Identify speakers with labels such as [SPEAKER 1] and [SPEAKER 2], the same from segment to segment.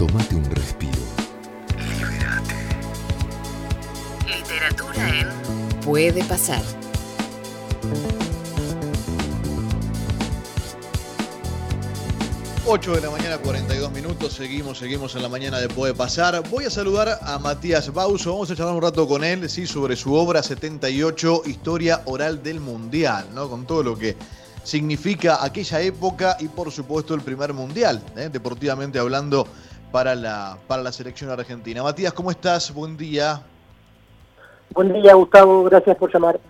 [SPEAKER 1] Tómate un respiro.
[SPEAKER 2] Libérate. Literatura en Puede pasar.
[SPEAKER 3] Ocho de la mañana, 42 minutos. Seguimos, seguimos en la mañana de Puede Pasar. Voy a saludar a Matías Bauso. Vamos a charlar un rato con él, sí, sobre su obra 78, Historia Oral del Mundial, ¿no? Con todo lo que significa aquella época y, por supuesto, el primer mundial, ¿eh? deportivamente hablando, para la, para la selección argentina. Matías, ¿cómo estás? Buen día.
[SPEAKER 4] Buen día, Gustavo. Gracias por llamar.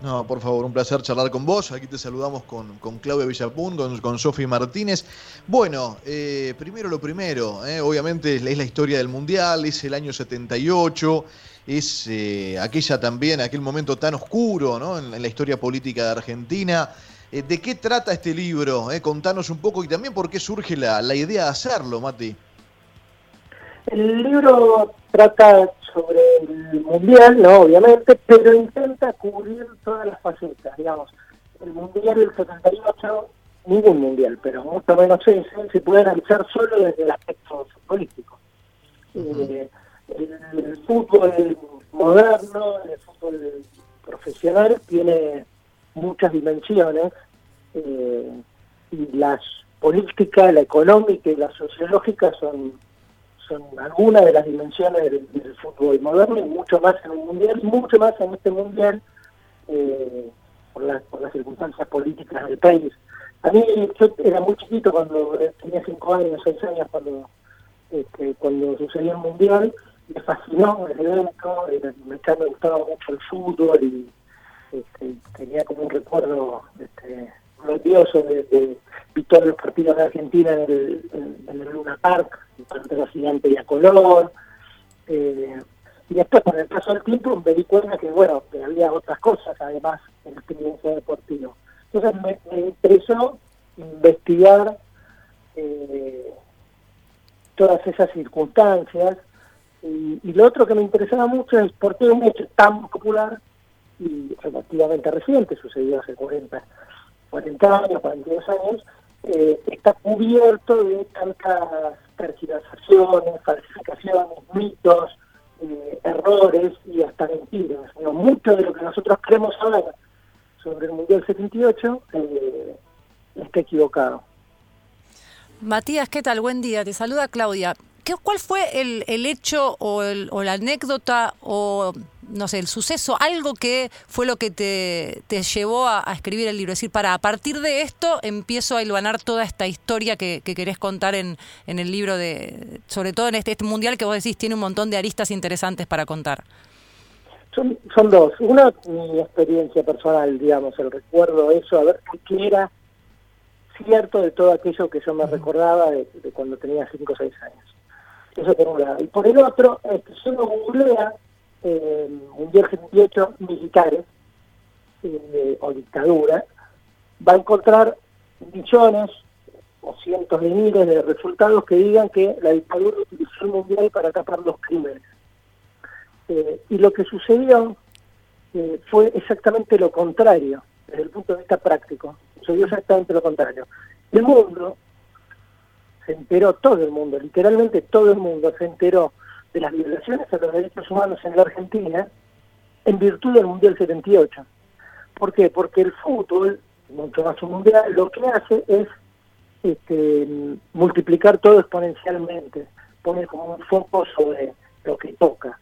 [SPEAKER 3] No, por favor, un placer charlar con vos. Aquí te saludamos con, con Claudia Villapun, con, con Sofi Martínez. Bueno, eh, primero lo primero, eh, obviamente es la historia del Mundial, es el año 78, es eh, aquella también, aquel momento tan oscuro ¿no? en, en la historia política de Argentina. ¿De qué trata este libro? Contanos un poco y también por qué surge la, la idea de hacerlo, Mati.
[SPEAKER 4] El libro trata sobre el mundial, no, obviamente, pero intenta cubrir todas las facetas, digamos. El mundial del 78, ningún mundial, pero mucho menos ese, se puede analizar solo desde el aspecto político. Eh, el, el fútbol moderno, el fútbol profesional tiene muchas dimensiones eh, y las políticas, la económica y la sociológica son son algunas de las dimensiones del, fútbol moderno y mucho más en un mundial, mucho más en este mundial eh, por, la, por las circunstancias políticas del país. A mí yo era muy chiquito cuando tenía cinco años, seis años cuando este, cuando sucedió el mundial, me fascinó el evento, era, me, me gustaba mucho el fútbol y este, tenía como un recuerdo este, glorioso de, de, los partidos de Argentina en el, el Luna Park, el partido gigante y a color. Eh, y después, con el paso del tiempo, me di cuenta que, bueno, que había otras cosas, además, en la experiencia deportiva. Entonces me, me interesó investigar eh, todas esas circunstancias. Y, y, lo otro que me interesaba mucho es por qué un hecho tan popular y relativamente reciente, sucedió hace 40, 40 años, 42 años, eh, está cubierto de tantas tergiversaciones, falsificaciones, mitos, eh, errores y hasta mentiras. Bueno, mucho de lo que nosotros creemos ahora sobre el Mundial 78 eh, está equivocado.
[SPEAKER 5] Matías, ¿qué tal? Buen día. Te saluda Claudia. ¿Qué, ¿Cuál fue el, el hecho o, el, o, la anécdota o, no sé, el suceso, algo que fue lo que te, te llevó a, a, escribir el libro? Es decir, para a partir de esto empiezo a hilvanar toda esta historia que, que querés contar en, en, el libro, de sobre todo en este, este, mundial que vos decís tiene un montón de aristas interesantes para contar.
[SPEAKER 4] Son, son dos. Una, mi experiencia personal, digamos, el recuerdo, eso, a ver qué era cierto de todo aquello que yo me recordaba de, de cuando tenía 5 o 6 años. Eso por un lado. Y por el otro, este, si uno googlea Mundial 78 militares eh, o dictadura, va a encontrar millones o cientos de miles de resultados que digan que la dictadura utilizó el Mundial para tapar los crímenes. Eh, y lo que sucedió eh, fue exactamente lo contrario, desde el punto de vista práctico. Sucedió exactamente lo contrario. El mundo se enteró todo el mundo, literalmente todo el mundo se enteró de las violaciones a los derechos humanos en la Argentina en virtud del Mundial 78. ¿Por qué? Porque el fútbol, mucho más un mundial, lo que hace es este, multiplicar todo exponencialmente, poner como un foco sobre lo que toca.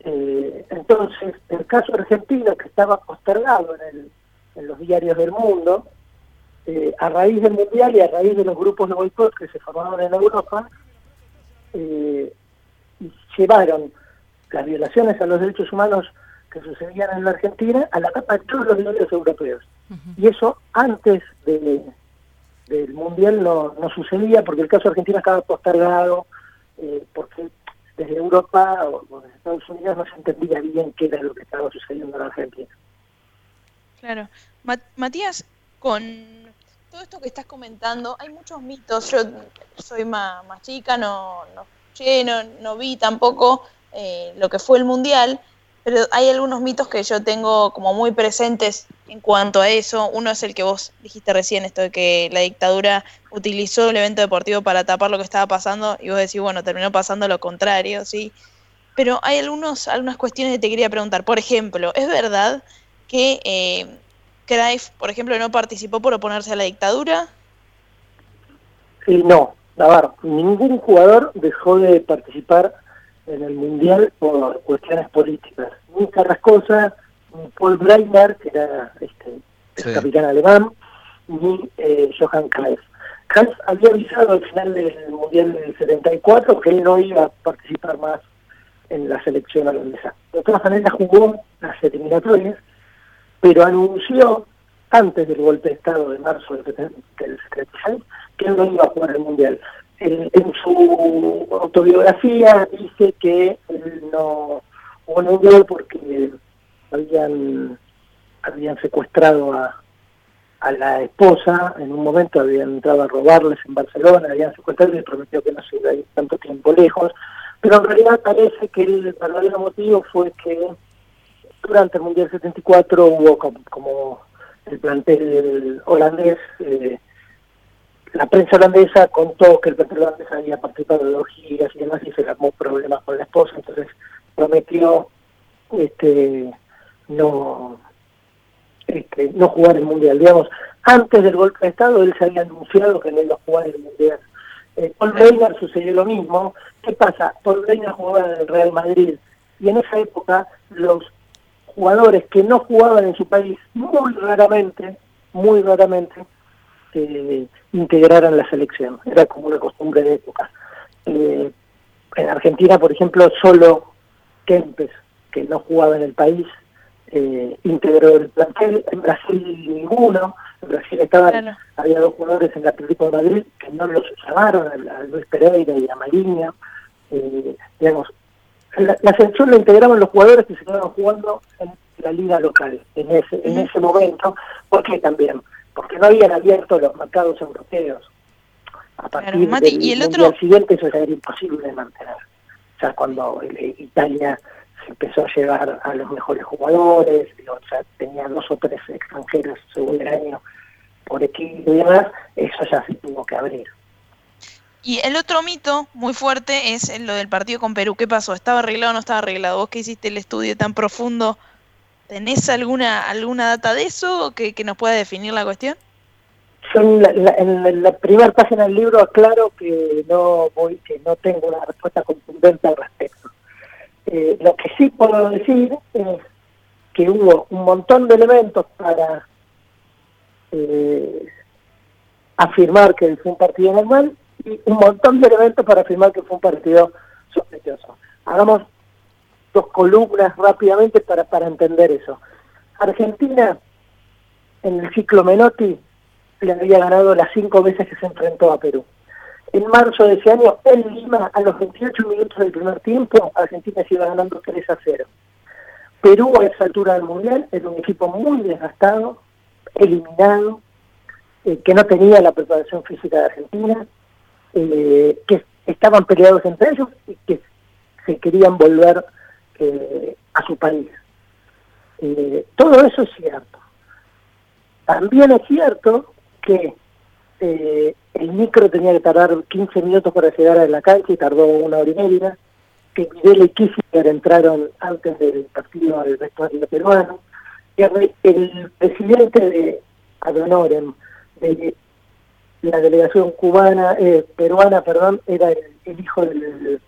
[SPEAKER 4] Eh, entonces, el caso argentino, que estaba postergado en, el, en los diarios del mundo, eh, a raíz del Mundial y a raíz de los grupos de boicot que se formaron en Europa, eh, llevaron las violaciones a los derechos humanos que sucedían en la Argentina a la capa de todos los diarios europeos. Uh -huh. Y eso antes de, del Mundial no, no, sucedía porque el caso argentino estaba postergado, eh, porque desde Europa o, o desde Estados Unidos no se entendía bien qué era lo que estaba sucediendo en la Argentina.
[SPEAKER 6] Claro. Matías, con todo esto que estás comentando, hay muchos mitos. Yo soy más, más chica, no, no escuché, no, no vi tampoco eh, lo que fue el Mundial, pero hay algunos mitos que yo tengo como muy presentes en cuanto a eso. Uno es el que vos dijiste recién, esto de que la dictadura utilizó el evento deportivo para tapar lo que estaba pasando y vos decís, bueno, terminó pasando lo contrario, ¿sí? Pero hay algunos, algunas cuestiones que te quería preguntar. Por ejemplo, ¿es verdad que eh, Cruyff, por ejemplo, no participó por oponerse a la dictadura?
[SPEAKER 4] Sí, no, ver, ningún jugador dejó de participar en el Mundial por cuestiones políticas. Ni Carrascosa, ni Paul Breitner, que era este, el capitán alemán, ni eh, Johan Cruyff. Cruyff había avisado al final del Mundial del 74 que él no iba a participar más en la selección holandesa. De todas maneras jugó las eliminatorias, pero anunció antes del golpe de Estado de marzo del 76 que no iba a jugar el Mundial. En, su autobiografía dice que él no jugó el Mundial porque habían, habían secuestrado a, a la esposa, en un momento habían entrado a robarles en Barcelona, habían secuestrado y prometió que no se iba a ir tanto tiempo lejos, pero en realidad parece que el verdadero motivo fue que durante el Mundial 74 hubo como, el plantel holandés, eh, la prensa holandesa contó que el plantel holandés había participado de orgías y demás y se le armó problemas con la esposa, entonces prometió este no este, no jugar el mundial. Digamos, antes del golpe de Estado él se había anunciado que no iba a jugar el mundial. Eh, Paul Reiner sucedió lo mismo. ¿Qué pasa? Paul Reiner jugaba en el Real Madrid y en esa época los jugadores que no jugaban en su país, muy raramente, muy raramente, eh, integraran la selección. Era como una costumbre de época. Eh, en Argentina, por ejemplo, solo Kempes, que no jugaba en el país, eh, integró el plantel. En Brasil ninguno. En Brasil estaban, había dos jugadores en el Atlético de Madrid que no los llamaron, a Luis Pereira y a Mariña. Eh, digamos, la, selección la integraban los jugadores que se quedaban jugando en la liga local en ese, en ese momento. ¿Por qué también? Porque no habían abierto los mercados europeos. A partir del ¿y el otro... siguiente eso era imposible de mantener. O sea, cuando Italia se empezó a llevar a los mejores jugadores, o sea, tenía dos o tres extranjeros según el año por equipo y demás, eso ya se tuvo que abrir.
[SPEAKER 6] Y el otro mito muy fuerte es lo del partido con Perú. ¿Qué pasó? ¿Estaba arreglado o no estaba arreglado? Vos que hiciste el estudio tan profundo, ¿tenés alguna alguna data de eso que, que nos pueda definir la cuestión?
[SPEAKER 4] en la primera página del libro aclaro que no voy, que no tengo una respuesta contundente al respecto. Eh, lo que sí puedo decir es que hubo un montón de elementos para eh, afirmar que fue un partido normal y un montón de elementos para afirmar que fue un partido sospechoso. Hagamos dos columnas rápidamente para, para entender eso. Argentina, en el ciclo Menotti, le había ganado las cinco veces que se enfrentó a Perú. En marzo de ese año, en Lima, a los 28 minutos del primer tiempo, Argentina se iba ganando 3 a 0. Perú a esa altura del Mundial era un equipo muy desgastado, eliminado, eh, que no tenía la preparación física de Argentina, eh, que estaban peleados entre ellos y que se querían volver eh, a su país. todo eso es cierto. También es cierto que el micro tenía que tardar 15 minutos para llegar a la cancha y tardó una hora y media, que Miguel y Kissinger entraron antes del partido al vestuario peruano, y el presidente de Adonorem, de la delegación cubana, eh, peruana, perdón, era el, hijo del,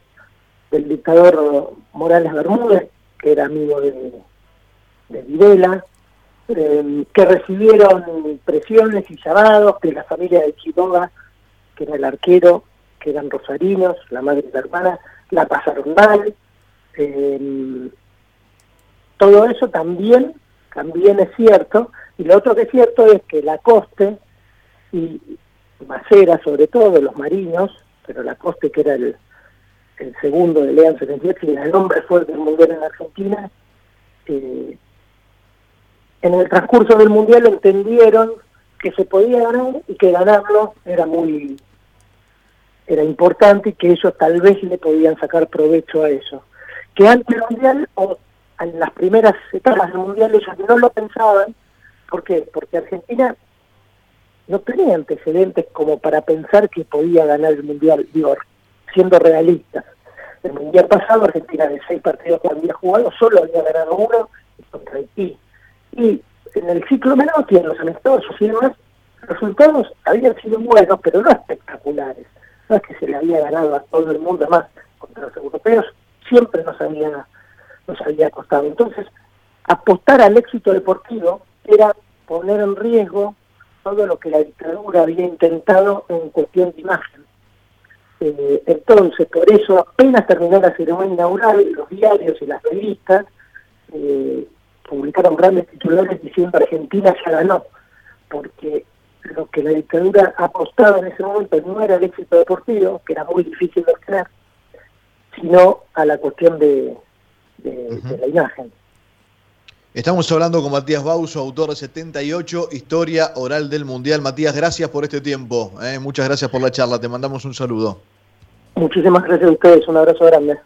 [SPEAKER 4] dictador Morales Bermúdez, que era amigo de, de Videla, eh, que recibieron presiones y llamados de la familia de Quiroga, que era el arquero, que eran rosarinos, la madre y la hermana, la pasaron mal. Eh, todo eso también, también es cierto. Y lo otro que es cierto es que la coste y Macera, sobre todo, los marinos, pero la coste que era el, segundo de Lean 78 y el nombre fuerte del mundial en Argentina, eh, en el transcurso del mundial entendieron que se podía ganar y que ganarlo era muy era importante y que ellos tal vez le podían sacar provecho a eso. Que antes del mundial, o en las primeras etapas del Mundial ellos no lo pensaban. ¿Por qué? Porque Argentina no tenía antecedentes como para pensar que podía ganar el Mundial, digo, siendo realistas. El Mundial pasado Argentina de seis partidos que había jugado solo había ganado uno contra Haití. Y en el ciclo menor, en los amistosos y demás, resultados habían sido buenos, pero no espectaculares. No es que se le había ganado a todo el mundo más contra los europeos, siempre nos había, nos había costado. Entonces, apostar al éxito deportivo era poner en riesgo todo lo que la dictadura había intentado en cuestión de imagen. Eh, entonces, por eso, apenas terminó la ceremonia inaugural, los diarios y las revistas eh, publicaron grandes titulares diciendo Argentina ya ganó, porque lo que la dictadura apostaba en ese momento no era el éxito deportivo, que era muy difícil de obtener, sino a la cuestión de, de, de la imagen.
[SPEAKER 3] Estamos hablando con Matías Bauso, autor de 78, Historia Oral del Mundial. Matías, gracias por este tiempo. ¿eh? Muchas gracias por la charla. Te mandamos un saludo.
[SPEAKER 4] Muchísimas gracias a ustedes. Un abrazo grande.